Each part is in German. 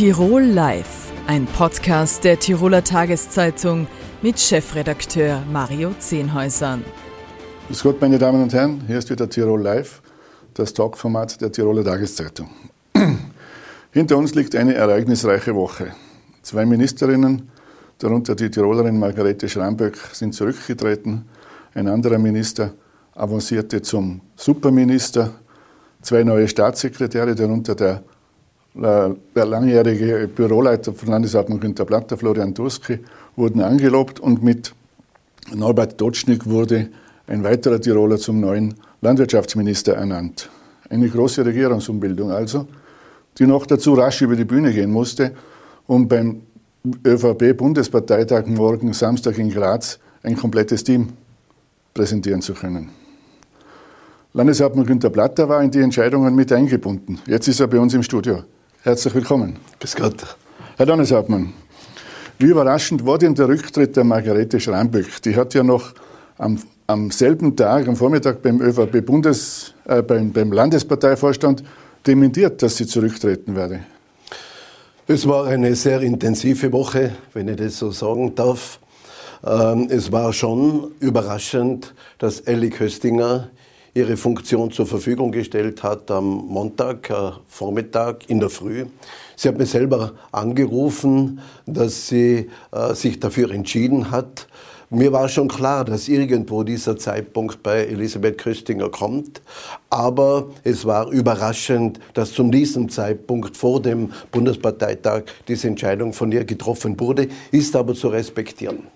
Tirol Live, ein Podcast der Tiroler Tageszeitung mit Chefredakteur Mario Zehnhäusern. Grüß Gott, meine Damen und Herren, hier ist wieder Tirol Live, das Talkformat der Tiroler Tageszeitung. Hinter uns liegt eine ereignisreiche Woche. Zwei Ministerinnen, darunter die Tirolerin Margarete Schramböck, sind zurückgetreten. Ein anderer Minister avancierte zum Superminister. Zwei neue Staatssekretäre, darunter der der langjährige Büroleiter von Landeshauptmann Günter Platter, Florian Durski, wurden angelobt und mit Norbert Dotschnik wurde ein weiterer Tiroler zum neuen Landwirtschaftsminister ernannt. Eine große Regierungsumbildung also, die noch dazu rasch über die Bühne gehen musste, um beim ÖVP-Bundesparteitag morgen Samstag in Graz ein komplettes Team präsentieren zu können. Landeshauptmann Günter Platter war in die Entscheidungen mit eingebunden. Jetzt ist er bei uns im Studio. Herzlich willkommen. Bis Gott. Herr Donneshauptmann, wie überraschend war denn der Rücktritt der Margarete Schramböck? Die hat ja noch am, am selben Tag, am Vormittag beim ÖVP-Bundes, äh, beim, beim Landesparteivorstand dementiert, dass sie zurücktreten werde. Es war eine sehr intensive Woche, wenn ich das so sagen darf. Ähm, es war schon überraschend, dass Elli Köstinger ihre Funktion zur Verfügung gestellt hat am Montag äh, Vormittag in der Früh. Sie hat mir selber angerufen, dass sie äh, sich dafür entschieden hat. Mir war schon klar, dass irgendwo dieser Zeitpunkt bei Elisabeth Köstinger kommt. Aber es war überraschend, dass zu diesem Zeitpunkt vor dem Bundesparteitag diese Entscheidung von ihr getroffen wurde, ist aber zu respektieren.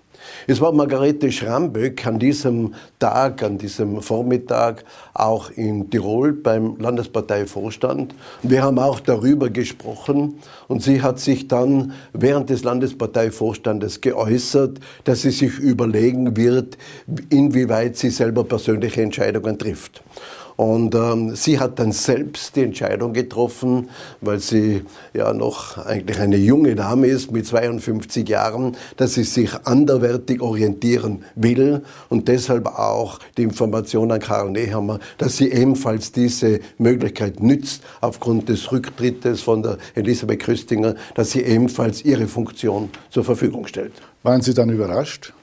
Es war Margarete Schramböck an diesem Tag, an diesem Vormittag auch in Tirol beim Landesparteivorstand. Wir haben auch darüber gesprochen und sie hat sich dann während des Landesparteivorstandes geäußert, dass sie sich überlegen wird, inwieweit sie selber persönliche Entscheidungen trifft. Und ähm, sie hat dann selbst die Entscheidung getroffen, weil sie ja noch eigentlich eine junge Dame ist mit 52 Jahren, dass sie sich anderwertig orientieren will und deshalb auch die Information an Karl Nehammer, dass sie ebenfalls diese Möglichkeit nützt aufgrund des Rücktrittes von der Elisabeth Köstinger, dass sie ebenfalls ihre Funktion zur Verfügung stellt. Waren Sie dann überrascht?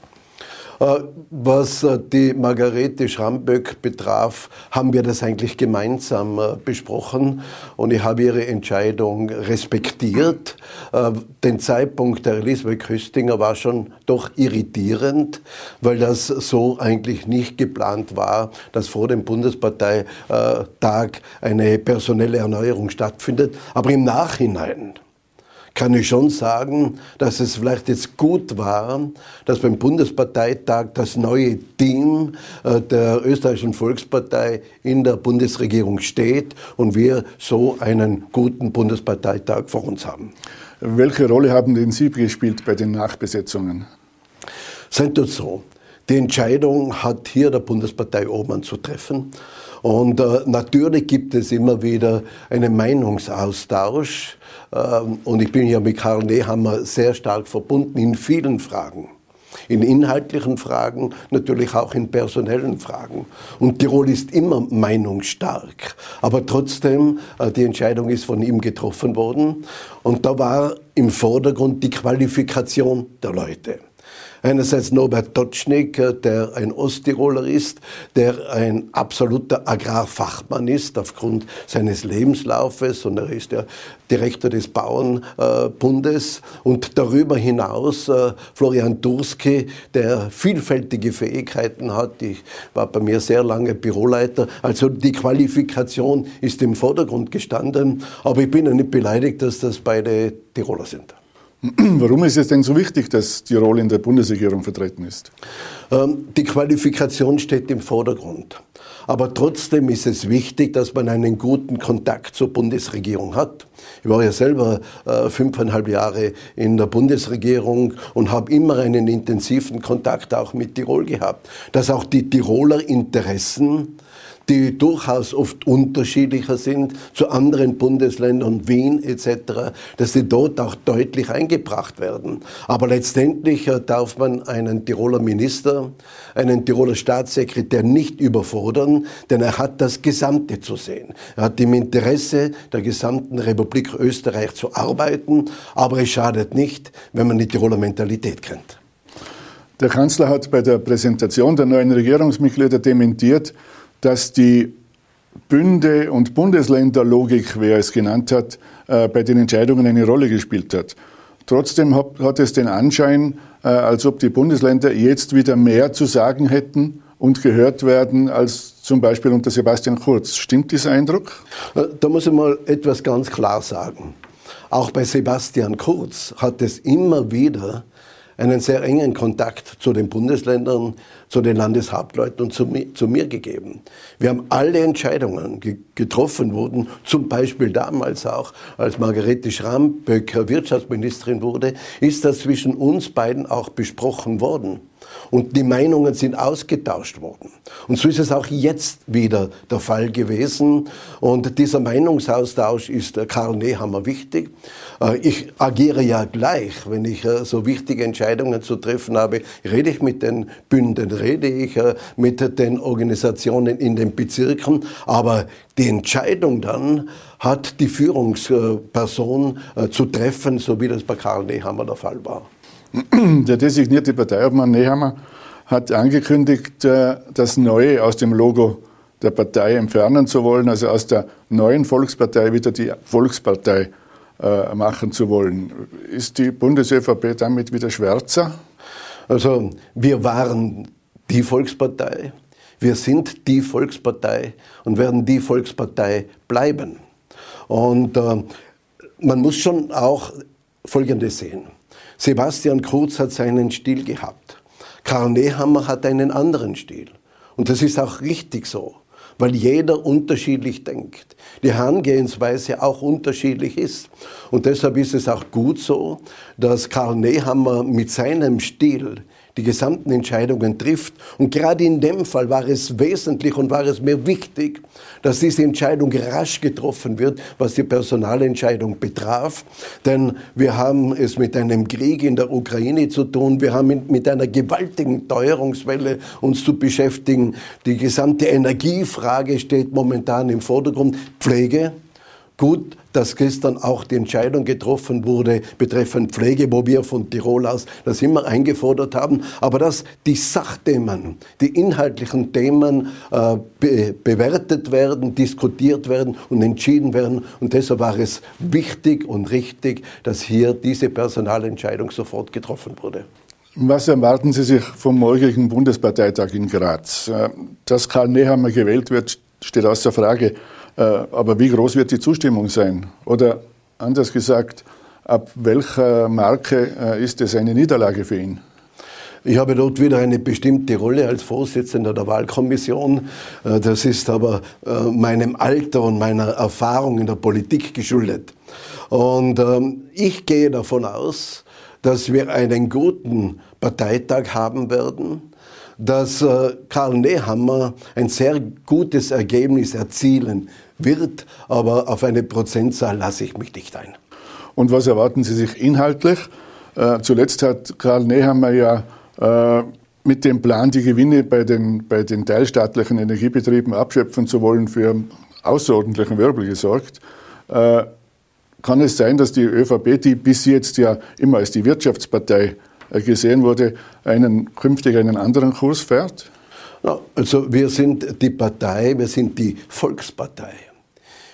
Äh, was äh, die Margarete Schramböck betraf, haben wir das eigentlich gemeinsam äh, besprochen und ich habe ihre Entscheidung respektiert. Den Zeitpunkt der Elisabeth Köstinger war schon doch irritierend, weil das so eigentlich nicht geplant war, dass vor dem Bundesparteitag eine personelle Erneuerung stattfindet. Aber im Nachhinein kann ich schon sagen, dass es vielleicht jetzt gut war, dass beim Bundesparteitag das neue Team äh, der österreichischen Volkspartei in der Bundesregierung steht und wir so einen guten Bundesparteitag vor uns haben. Welche Rolle haben denn Sie gespielt bei den Nachbesetzungen? Seid dort so. Die Entscheidung hat hier der Bundespartei Obmann zu treffen. Und äh, natürlich gibt es immer wieder einen Meinungsaustausch. Ähm, und ich bin ja mit Karl Nehammer sehr stark verbunden in vielen Fragen. In inhaltlichen Fragen, natürlich auch in personellen Fragen. Und Tirol ist immer meinungsstark. Aber trotzdem, äh, die Entscheidung ist von ihm getroffen worden. Und da war im Vordergrund die Qualifikation der Leute. Einerseits Norbert Totschnig, der ein Osttiroler ist, der ein absoluter Agrarfachmann ist aufgrund seines Lebenslaufes und er ist der Direktor des Bauernbundes und darüber hinaus äh, Florian Durski, der vielfältige Fähigkeiten hat. Ich war bei mir sehr lange Büroleiter. Also die Qualifikation ist im Vordergrund gestanden. Aber ich bin ja nicht beleidigt, dass das beide Tiroler sind. Warum ist es denn so wichtig, dass Tirol in der Bundesregierung vertreten ist? Ähm, die Qualifikation steht im Vordergrund. Aber trotzdem ist es wichtig, dass man einen guten Kontakt zur Bundesregierung hat. Ich war ja selber äh, fünfeinhalb Jahre in der Bundesregierung und habe immer einen intensiven Kontakt auch mit Tirol gehabt. Dass auch die Tiroler Interessen die durchaus oft unterschiedlicher sind zu anderen Bundesländern, Wien etc., dass sie dort auch deutlich eingebracht werden. Aber letztendlich äh, darf man einen Tiroler Minister, einen Tiroler Staatssekretär nicht überfordern, denn er hat das Gesamte zu sehen. Er hat im Interesse der gesamten Republik Österreich zu arbeiten, aber es schadet nicht, wenn man die Tiroler Mentalität kennt. Der Kanzler hat bei der Präsentation der neuen Regierungsmitglieder dementiert, dass die Bünde- und Bundesländerlogik, wie er es genannt hat, äh, bei den Entscheidungen eine Rolle gespielt hat. Trotzdem hat es den Anschein, äh, als ob die Bundesländer jetzt wieder mehr zu sagen hätten und gehört werden als zum Beispiel unter Sebastian Kurz. Stimmt dieser Eindruck? Äh, da muss ich mal etwas ganz klar sagen. Auch bei Sebastian Kurz hat es immer wieder einen sehr engen Kontakt zu den Bundesländern, zu den Landeshauptleuten und zu mir, zu mir gegeben. Wir haben alle Entscheidungen, die getroffen wurden, zum Beispiel damals auch, als Margarete Schramböcker Wirtschaftsministerin wurde, ist das zwischen uns beiden auch besprochen worden. Und die Meinungen sind ausgetauscht worden. Und so ist es auch jetzt wieder der Fall gewesen. Und dieser Meinungsaustausch ist äh, Karl Nehammer wichtig. Äh, ich agiere ja gleich, wenn ich äh, so wichtige Entscheidungen zu treffen habe, rede ich mit den Bünden, rede ich mit den Organisationen in den Bezirken. Aber die Entscheidung dann hat die Führungsperson zu treffen, so wie das bei Karl Nehammer der Fall war. Der designierte Parteiobmann Nehammer hat angekündigt, äh, das Neue aus dem Logo der Partei entfernen zu wollen, also aus der neuen Volkspartei wieder die Volkspartei äh, machen zu wollen. Ist die Bundes-ÖVP damit wieder schwärzer? Also wir waren die Volkspartei, wir sind die Volkspartei und werden die Volkspartei bleiben. Und äh, man muss schon auch Folgendes sehen. Sebastian Kurz hat seinen Stil gehabt. Karl Nehammer hat einen anderen Stil. Und das ist auch richtig so, weil jeder unterschiedlich denkt. Die Herangehensweise auch unterschiedlich ist. Und deshalb ist es auch gut so, dass Karl Nehammer mit seinem Stil die gesamten Entscheidungen trifft. Und gerade in dem Fall war es wesentlich und war es mir wichtig, dass diese Entscheidung rasch getroffen wird, was die Personalentscheidung betraf. Denn wir haben es mit einem Krieg in der Ukraine zu tun. Wir haben mit einer gewaltigen Teuerungswelle uns zu beschäftigen. Die gesamte Energiefrage steht momentan im Vordergrund. Pflege, Gut, dass gestern auch die Entscheidung getroffen wurde betreffend Pflege, wo wir von Tirol aus das immer eingefordert haben, aber dass die Sachthemen, die inhaltlichen Themen äh, be bewertet werden, diskutiert werden und entschieden werden. Und deshalb war es wichtig und richtig, dass hier diese Personalentscheidung sofort getroffen wurde. Was erwarten Sie sich vom morgigen Bundesparteitag in Graz? Äh, dass Karl Nehammer gewählt wird, steht außer Frage. Äh, aber wie groß wird die Zustimmung sein? Oder anders gesagt, ab welcher Marke äh, ist es eine Niederlage für ihn? Ich habe dort wieder eine bestimmte Rolle als Vorsitzender der Wahlkommission. Äh, das ist aber meinem Alter und meiner Erfahrung in der Politik geschuldet. Und ähm, ich gehe davon aus, dass wir einen guten Parteitag haben werden dass äh, Karl Nehammer ein sehr gutes Ergebnis erzielen wird, aber auf eine Prozentzahl lasse ich mich nicht ein. Und was erwarten Sie sich inhaltlich? Äh, zuletzt hat Karl Nehammer ja äh, mit dem Plan, die Gewinne bei den, bei den teilstaatlichen Energiebetrieben abschöpfen zu wollen, für außerordentlichen Wirbel gesorgt. Kann es sein, dass die ÖVP, die bis jetzt ja immer als die Wirtschaftspartei gesehen wurde, einen, künftig einen anderen Kurs fährt? Also wir sind die Partei, wir sind die Volkspartei.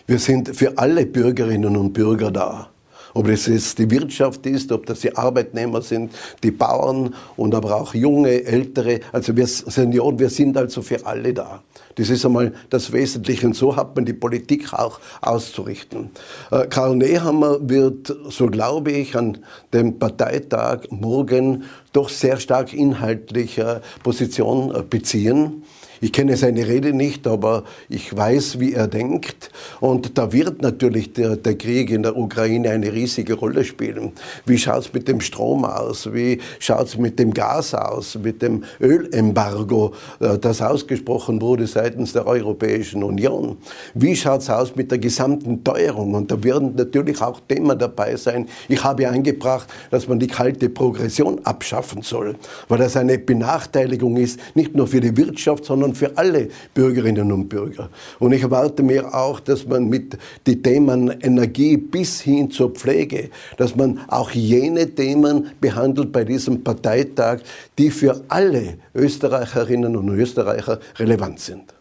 Wir sind für alle Bürgerinnen und Bürger da. Ob es jetzt die Wirtschaft ist, ob das die Arbeitnehmer sind, die Bauern und aber auch junge, ältere, also wir Senioren, wir sind also für alle da. Das ist einmal das Wesentliche und so hat man die Politik auch auszurichten. Äh, Karl Nehammer wird, so glaube ich, an dem Parteitag morgen doch sehr stark inhaltliche Position äh, beziehen. Ich kenne seine Rede nicht, aber ich weiß, wie er denkt. Und da wird natürlich der, der Krieg in der Ukraine eine riesige Rolle spielen. Wie schaut es mit dem Strom aus? Wie schaut es mit dem Gas aus? Mit dem Ölembargo, äh, das ausgesprochen wurde seitens der Europäischen Union? Wie schaut es aus mit der gesamten Teuerung? Und da werden natürlich auch Themen dabei sein. Ich habe eingebracht, dass man die kalte Progression abschaffen soll, weil das eine Benachteiligung ist, nicht nur für die Wirtschaft, sondern sondern für alle Bürgerinnen und Bürger. Und ich erwarte mir auch, dass man mit den Themen Energie bis hin zur Pflege, dass man auch jene Themen behandelt bei diesem Parteitag, die für alle Österreicherinnen und Österreicher relevant sind.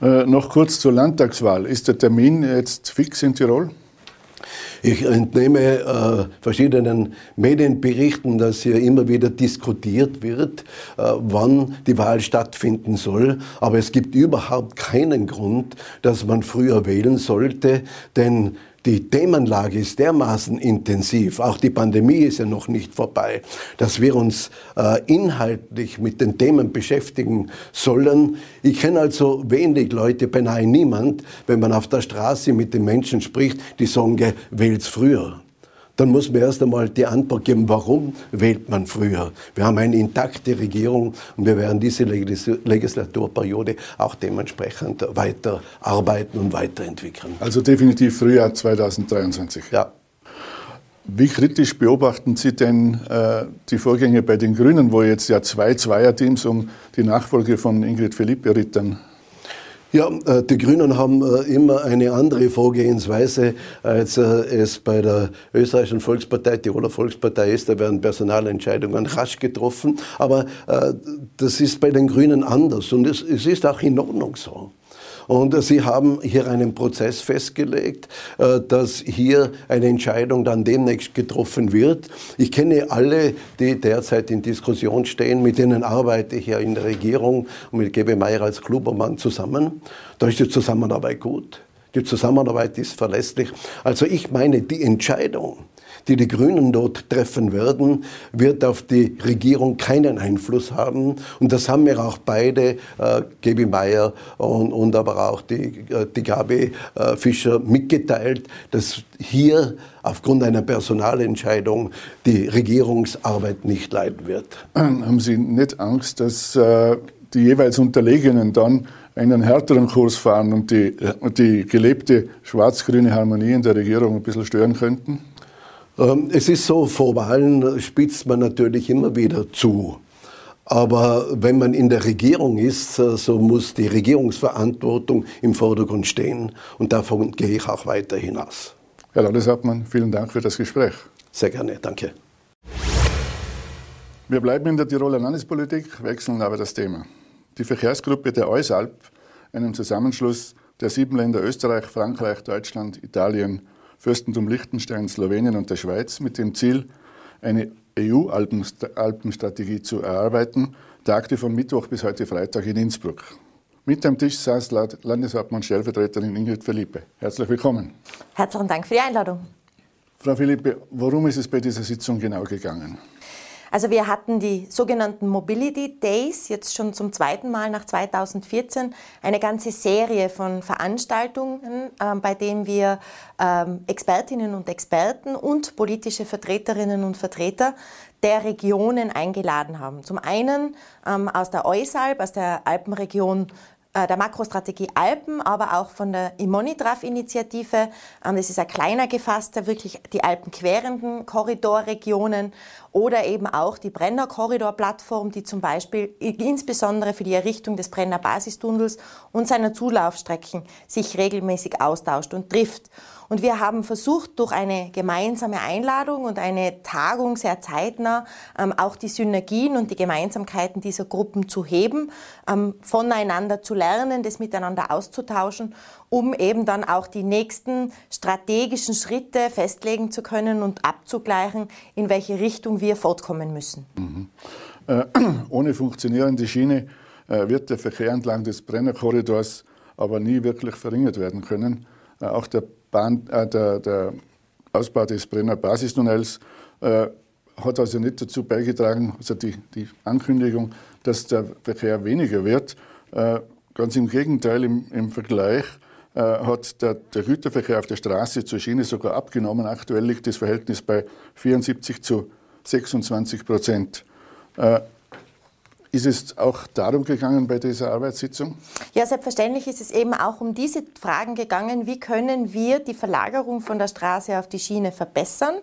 Äh, noch kurz zur Landtagswahl. Ist der Termin jetzt fix in Tirol? Ich entnehme äh, verschiedenen Medienberichten, dass hier immer wieder diskutiert wird, äh, wann die Wahl stattfinden soll. Aber es gibt überhaupt keinen Grund, dass man früher wählen sollte, denn die Themenlage ist dermaßen intensiv, auch die Pandemie ist ja noch nicht vorbei, dass wir uns äh, inhaltlich mit den Themen beschäftigen sollen. Ich kenne also wenig Leute, beinahe niemand, wenn man auf der Straße mit den Menschen spricht, die sagen, wählt's früher dann muss man erst einmal die Antwort geben, warum wählt man früher. Wir haben eine intakte Regierung und wir werden diese Legislaturperiode auch dementsprechend weiter arbeiten und weiterentwickeln. Also definitiv Frühjahr 2023. Ja. Wie kritisch beobachten Sie denn äh, die Vorgänge bei den Grünen, wo jetzt ja zwei Zweierteams um die Nachfolge von Ingrid Philipp errittern? Ja, äh, die Grünen haben äh, immer eine andere Vorgehensweise, als äh, es bei der österreichischen Volkspartei, Tiroler Volkspartei ist. Da werden Personalentscheidungen rasch getroffen. Aber das ist bei den Grünen anders und es ist auch in Ordnung so. Und Sie haben hier einen Prozess festgelegt, äh, dass hier eine Entscheidung dann demnächst getroffen wird. Ich kenne alle, die derzeit in Diskussion stehen, mit denen arbeite ich ja in der Regierung und mit Gebe Meyer als Klubermann zusammen. Da ist die Zusammenarbeit gut. Die Zusammenarbeit ist verlässlich. Also ich meine, die Entscheidung, die die Grünen dort treffen werden, wird auf die Regierung keinen Einfluss haben. Und das haben mir auch beide, äh, Gabi Meyer und, und aber auch die, äh, die Gabi äh, Fischer mitgeteilt, dass hier aufgrund einer Personalentscheidung die Regierungsarbeit nicht leiden wird. Haben Sie nicht Angst, dass äh, die jeweils Unterlegenen dann einen härteren Kurs fahren und die, die gelebte schwarz-grüne Harmonie in der Regierung ein bisschen stören könnten? Ähm, es ist so, vor Wahlen spitzt man natürlich immer wieder zu. Aber wenn man in der Regierung ist, äh, so muss die Regierungsverantwortung im Vordergrund stehen. Und davon gehe ich auch weiter hinaus. Herr Landeshauptmann, vielen Dank für das Gespräch. Sehr gerne, danke. Wir bleiben in der Tiroler Landespolitik, wechseln aber das Thema. Die Verkehrsgruppe der Eusalp, einem Zusammenschluss der sieben Länder Österreich, Frankreich, Deutschland, Italien, Fürstentum Liechtenstein, Slowenien und der Schweiz mit dem Ziel, eine EU-Alpenstrategie zu erarbeiten, tagte von Mittwoch bis heute Freitag in Innsbruck. Mit am Tisch saß Landeshauptmann Stellvertreterin Ingrid Philippe. Herzlich willkommen. Herzlichen Dank für die Einladung. Frau Philippe, worum ist es bei dieser Sitzung genau gegangen? Also wir hatten die sogenannten Mobility Days, jetzt schon zum zweiten Mal nach 2014, eine ganze Serie von Veranstaltungen, äh, bei denen wir äh, Expertinnen und Experten und politische Vertreterinnen und Vertreter der Regionen eingeladen haben. Zum einen ähm, aus der Eusalp, aus der Alpenregion der Makrostrategie Alpen, aber auch von der Immonitraf-Initiative. Ähm, das ist ein kleiner gefasster, wirklich die alpenquerenden Korridorregionen oder eben auch die Brenner Korridor-Plattform, die zum Beispiel insbesondere für die Errichtung des Brenner Basistunnels und seiner Zulaufstrecken sich regelmäßig austauscht und trifft. Und wir haben versucht, durch eine gemeinsame Einladung und eine Tagung sehr zeitnah ähm, auch die Synergien und die Gemeinsamkeiten dieser Gruppen zu heben, ähm, voneinander zu lernen, das miteinander auszutauschen, um eben dann auch die nächsten strategischen Schritte festlegen zu können und abzugleichen, in welche Richtung wir fortkommen müssen. Mhm. Äh, ohne funktionierende Schiene äh, wird der Verkehr entlang des Brennerkorridors aber nie wirklich verringert werden können. Äh, auch der Bahn, äh, der, der, Ausbau des Brenner Basistunnels äh, hat also nicht dazu beigetragen, also die, die Ankündigung, dass der Verkehr weniger wird. Äh, ganz im Gegenteil, im, im Vergleich äh, hat der, der, Güterverkehr auf der Straße zur Schiene sogar abgenommen. Aktuell liegt das Verhältnis bei 74 zu 26 Prozent. Ist es auch darum gegangen bei dieser Arbeitssitzung? Ja, selbstverständlich ist es eben auch um diese Fragen gegangen, wie können wir die Verlagerung von der Straße auf die Schiene verbessern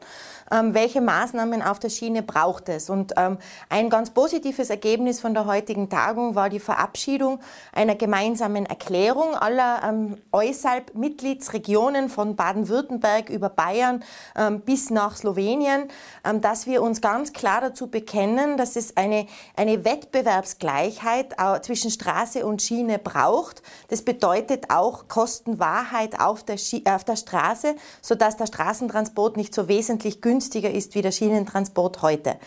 ähm, welche Maßnahmen auf der Schiene braucht es. Und ähm, ein ganz positives Ergebnis von der heutigen Tagung war die Verabschiedung einer gemeinsamen Erklärung aller ähm, EUSALP-Mitgliedsregionen von Baden-Württemberg über Bayern ähm, bis nach Slowenien, ähm, dass wir uns ganz klar dazu bekennen, dass es eine, eine Wettbewerbsgleichheit äh, zwischen Straße und Schiene braucht. Das bedeutet auch Kostenwahrheit auf der, auf der Straße, sodass der Straßentransport nicht so wesentlich günstiger ist wie der Schienentransport heute.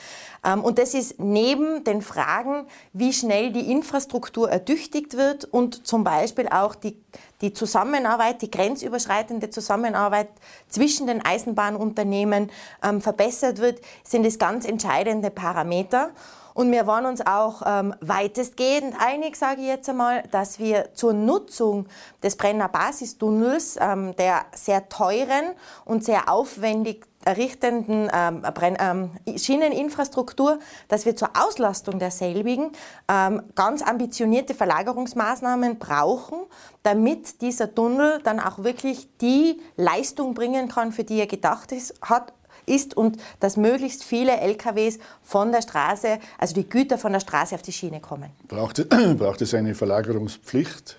Ähm, und das ist neben den Fragen, wie schnell die Infrastruktur ertüchtigt wird und zum Beispiel auch die, die Zusammenarbeit, die grenzüberschreitende Zusammenarbeit zwischen den Eisenbahnunternehmen ähm, verbessert wird, sind es ganz entscheidende Parameter. Und wir waren uns auch ähm, weitestgehend einig, sage ich jetzt einmal, dass wir zur Nutzung des Brenner Basistunnels, ähm, der sehr teuren und sehr aufwendig errichtenden ähm, ähm, Schieneninfrastruktur, dass wir zur Auslastung derselbigen ähm, ganz ambitionierte Verlagerungsmaßnahmen brauchen, damit dieser Tunnel dann auch wirklich die Leistung bringen kann, für die er gedacht ist, hat ist und dass möglichst viele LKWs von der Straße, also die Güter von der Straße auf die Schiene kommen. Braucht, braucht es eine Verlagerungspflicht?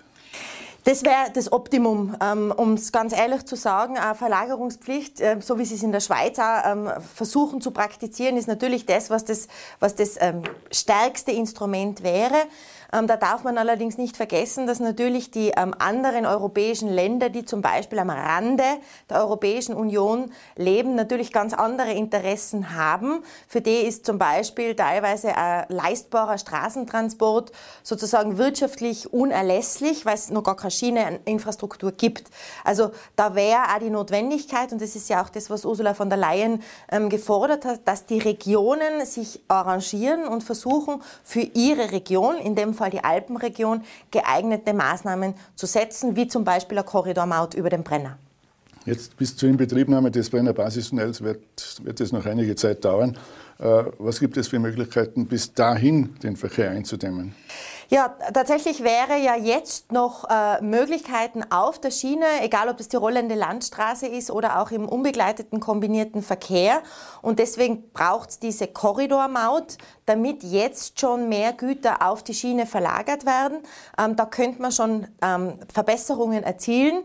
Das wäre das Optimum, ähm, um es ganz ehrlich zu sagen. Eine Verlagerungspflicht, äh, so wie sie es in der Schweiz auch ähm, versuchen zu praktizieren, ist natürlich das, was das, was das ähm, stärkste Instrument wäre. Ähm, da darf man allerdings nicht vergessen, dass natürlich die ähm, anderen europäischen Länder, die zum Beispiel am Rande der Europäischen Union leben, natürlich ganz andere Interessen haben. Für die ist zum Beispiel teilweise ein leistbarer Straßentransport sozusagen wirtschaftlich unerlässlich, weil es noch gar keine Schieneninfrastruktur gibt. Also da wäre auch die Notwendigkeit, und das ist ja auch das, was Ursula von der Leyen ähm, gefordert hat, dass die Regionen sich arrangieren und versuchen, für ihre Region, in dem Fall Fall die Alpenregion, geeignete Maßnahmen zu setzen, wie zum Beispiel eine Korridormaut über den Brenner. Jetzt bis zur Inbetriebnahme des Brenner Basistunnels wird, wird es noch einige Zeit dauern. Äh, was gibt es für Möglichkeiten, bis dahin den Verkehr einzudämmen? Ja, tatsächlich wäre ja jetzt noch äh, Möglichkeiten auf der Schiene, egal ob es die rollende Landstraße ist oder auch im unbegleiteten kombinierten Verkehr. Und deswegen braucht es diese Korridormaut, damit jetzt schon mehr Güter auf die Schiene verlagert werden. Ähm, da könnte man schon ähm, Verbesserungen erzielen.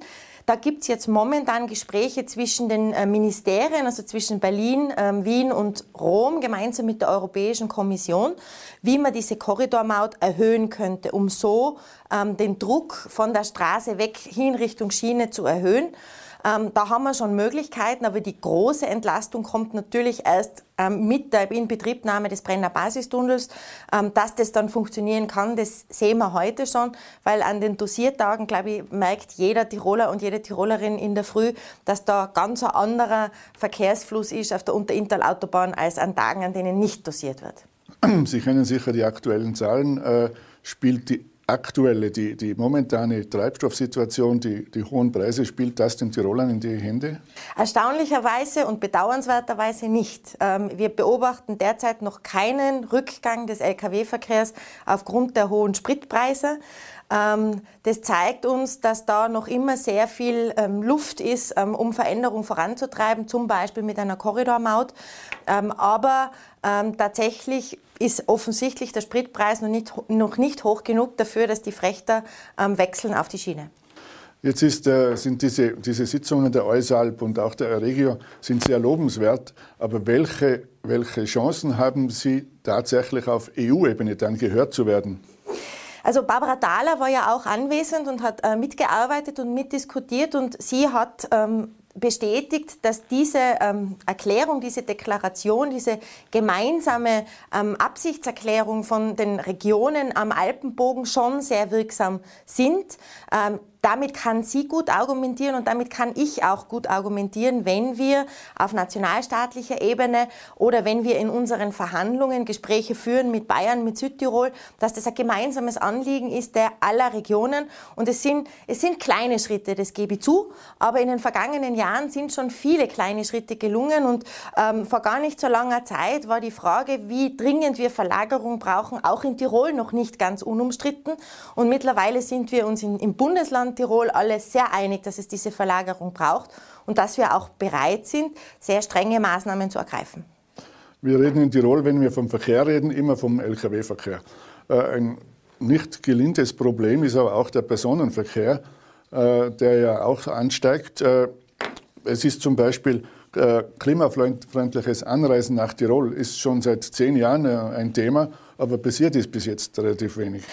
Da gibt es jetzt momentan Gespräche zwischen den äh, Ministerien, also zwischen Berlin, ähm, Wien und Rom, gemeinsam mit der Europäischen Kommission, wie man diese Korridormaut erhöhen könnte, um so ähm, den Druck von der Straße weg hin Richtung Schiene zu erhöhen. Ähm, da haben wir schon Möglichkeiten, aber die große Entlastung kommt natürlich erst ähm, mit der Inbetriebnahme des Brenner Basistunnels. Ähm, dass das dann funktionieren kann, das sehen wir heute schon, weil an den Dosiertagen, glaube ich, merkt jeder Tiroler und jede Tirolerin in der Früh, dass da ganz ein anderer Verkehrsfluss ist auf der Unterinntal-Autobahn als an Tagen, an denen nicht dosiert wird. Sie kennen sicher die aktuellen Zahlen. Äh, spielt die aktuelle, die, die momentane Treibstoffsituation, die, die hohen Preise, spielt das den Tirolern in die Hände? Erstaunlicherweise und bedauernswerterweise nicht. Ähm, wir beobachten derzeit noch keinen Rückgang des Lkw-Verkehrs aufgrund der hohen Spritpreise. Ähm, das zeigt uns, dass da noch immer sehr viel ähm, Luft ist, um Veränderungen voranzutreiben, zum Beispiel mit einer Korridormaut. Aber tatsächlich ist offensichtlich der Spritpreis noch nicht, noch nicht hoch genug dafür, dass die Frechter ähm, wechseln auf die Schiene. Jetzt ist, äh, sind diese, diese Sitzungen der EUSALP und auch der Regio sind sehr lobenswert, aber welche, welche Chancen haben Sie tatsächlich auf EU-Ebene dann gehört zu werden? Also Barbara Thaler war ja auch anwesend und hat äh, mitgearbeitet und mitdiskutiert und sie hat ähm, bestätigt, dass diese ähm, Erklärung, diese Deklaration, diese gemeinsame ähm, Absichtserklärung von den Regionen am Alpenbogen schon sehr wirksam sind. Ähm, damit kann sie gut argumentieren und damit kann ich auch gut argumentieren, wenn wir auf nationalstaatlicher Ebene oder wenn wir in unseren Verhandlungen Gespräche führen mit Bayern, mit Südtirol, dass das ein gemeinsames Anliegen ist der aller Regionen. Und es sind, es sind kleine Schritte, das gebe ich zu, aber in den vergangenen Jahren sind schon viele kleine Schritte gelungen und ähm, vor gar nicht so langer Zeit war die Frage, wie dringend wir Verlagerung brauchen, auch in Tirol noch nicht ganz unumstritten. Und mittlerweile sind wir uns in, im Bundesland Tirol alle sehr einig, dass es diese Verlagerung braucht und dass wir auch bereit sind, sehr strenge Maßnahmen zu ergreifen. Wir reden in Tirol, wenn wir vom Verkehr reden, immer vom Lkw-Verkehr. Äh, ein nicht gelindes Problem ist aber auch der Personenverkehr, äh, der ja auch ansteigt. Äh, es ist zum Beispiel klimafreundliches Anreisen nach Tirol ist schon seit zehn Jahren ein Thema, aber passiert ist bis jetzt relativ wenig.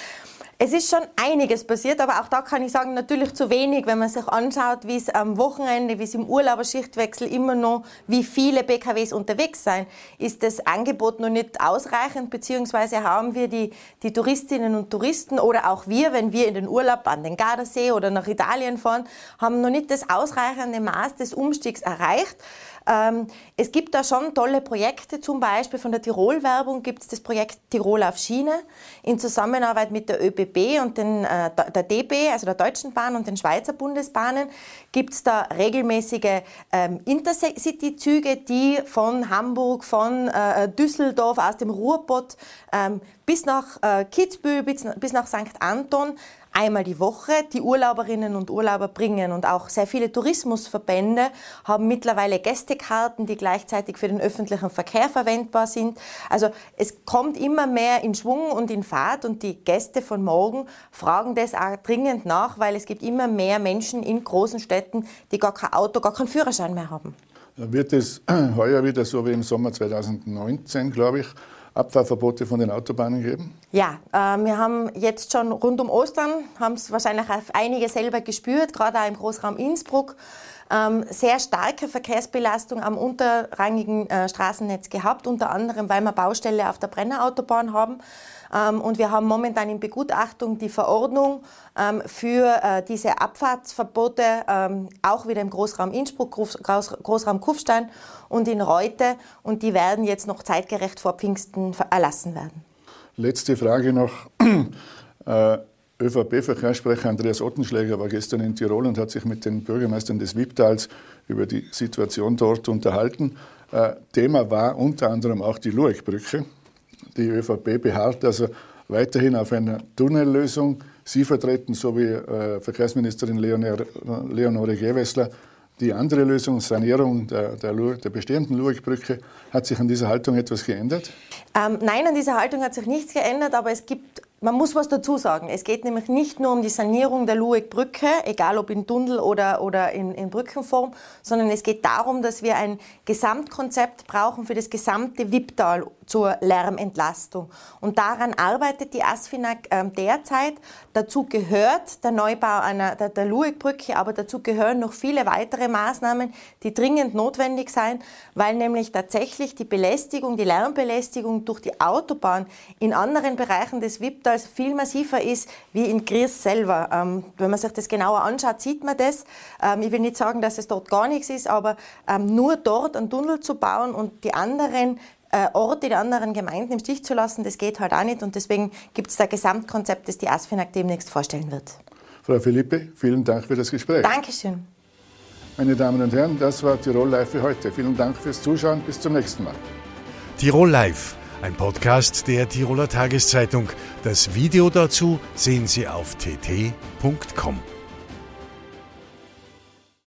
Es ist schon einiges passiert, aber auch da kann ich sagen, natürlich zu wenig, wenn man sich anschaut, wie es am Wochenende, wie es im Urlauberschichtwechsel immer noch, wie viele PKWs unterwegs sind, ist das Angebot noch nicht ausreichend, beziehungsweise haben wir die, die Touristinnen und Touristen oder auch wir, wenn wir in den Urlaub an den Gardasee oder nach Italien fahren, haben noch nicht das ausreichende Maß des Umstiegs erreicht. Ähm, es gibt da schon tolle Projekte, zum Beispiel von der Tirol-Werbung gibt es das Projekt Tirol auf Schiene in Zusammenarbeit mit der ÖBB und den, äh, der DB, also der Deutschen Bahn und den Schweizer Bundesbahnen, gibt es da regelmäßige ähm, Intercity-Züge, die von Hamburg, von äh, Düsseldorf, aus dem Ruhrpott ähm, bis nach äh, Kitzbühel, bis, bis nach St. Anton einmal die Woche die Urlauberinnen und Urlauber bringen. Und auch sehr viele Tourismusverbände haben mittlerweile Gästekarten, die gleichzeitig für den öffentlichen Verkehr verwendbar sind. Also es kommt immer mehr in Schwung und in Fahrt und die Gäste von morgen fragen das auch dringend nach, weil es gibt immer mehr Menschen in großen Städten, die gar kein Auto, gar keinen Führerschein mehr haben. Wird es heuer wieder so wie im Sommer 2019, glaube ich, Abfahrverbote von den Autobahnen geben? Ja, äh, wir haben jetzt schon rund um Ostern, haben es wahrscheinlich einige selber gespürt, gerade auch im Großraum Innsbruck, sehr starke Verkehrsbelastung am unterrangigen äh, Straßennetz gehabt, unter anderem, weil wir Baustelle auf der Brennerautobahn haben. Ähm, und wir haben momentan in Begutachtung die Verordnung ähm, für äh, diese Abfahrtsverbote, ähm, auch wieder im Großraum Innsbruck, Großraum Kufstein und in Reute. Und die werden jetzt noch zeitgerecht vor Pfingsten erlassen werden. Letzte Frage noch. ÖVP-Verkehrssprecher Andreas Ottenschläger war gestern in Tirol und hat sich mit den Bürgermeistern des Wipptals über die Situation dort unterhalten. Äh, Thema war unter anderem auch die Lueckbrücke. Die ÖVP beharrt also weiterhin auf einer Tunnellösung. Sie vertreten, so wie äh, Verkehrsministerin Leonore Gewessler, die andere Lösung, Sanierung der, der, der bestehenden Lurikbrücke. Hat sich an dieser Haltung etwas geändert? Ähm, nein, an dieser Haltung hat sich nichts geändert, aber es gibt man muss was dazu sagen. Es geht nämlich nicht nur um die Sanierung der Lueck-Brücke, egal ob in Tunnel oder, oder in, in, Brückenform, sondern es geht darum, dass wir ein Gesamtkonzept brauchen für das gesamte Wipptal zur Lärmentlastung. Und daran arbeitet die ASFINAG äh, derzeit. Dazu gehört der Neubau einer, der, der Lueck-Brücke, aber dazu gehören noch viele weitere Maßnahmen, die dringend notwendig sein, weil nämlich tatsächlich die Belästigung, die Lärmbelästigung durch die Autobahn in anderen Bereichen des Wipptals viel massiver ist wie in Gries selber. Ähm, wenn man sich das genauer anschaut, sieht man das. Ähm, ich will nicht sagen, dass es dort gar nichts ist, aber ähm, nur dort einen Tunnel zu bauen und die anderen äh, Orte, die anderen Gemeinden im Stich zu lassen, das geht halt auch nicht. Und deswegen gibt es da Gesamtkonzept, das die ASFINAG demnächst vorstellen wird. Frau Philippe, vielen Dank für das Gespräch. Dankeschön. Meine Damen und Herren, das war Tirol Live für heute. Vielen Dank fürs Zuschauen. Bis zum nächsten Mal. Tirol Live ein Podcast der Tiroler Tageszeitung. Das Video dazu sehen Sie auf tt.com.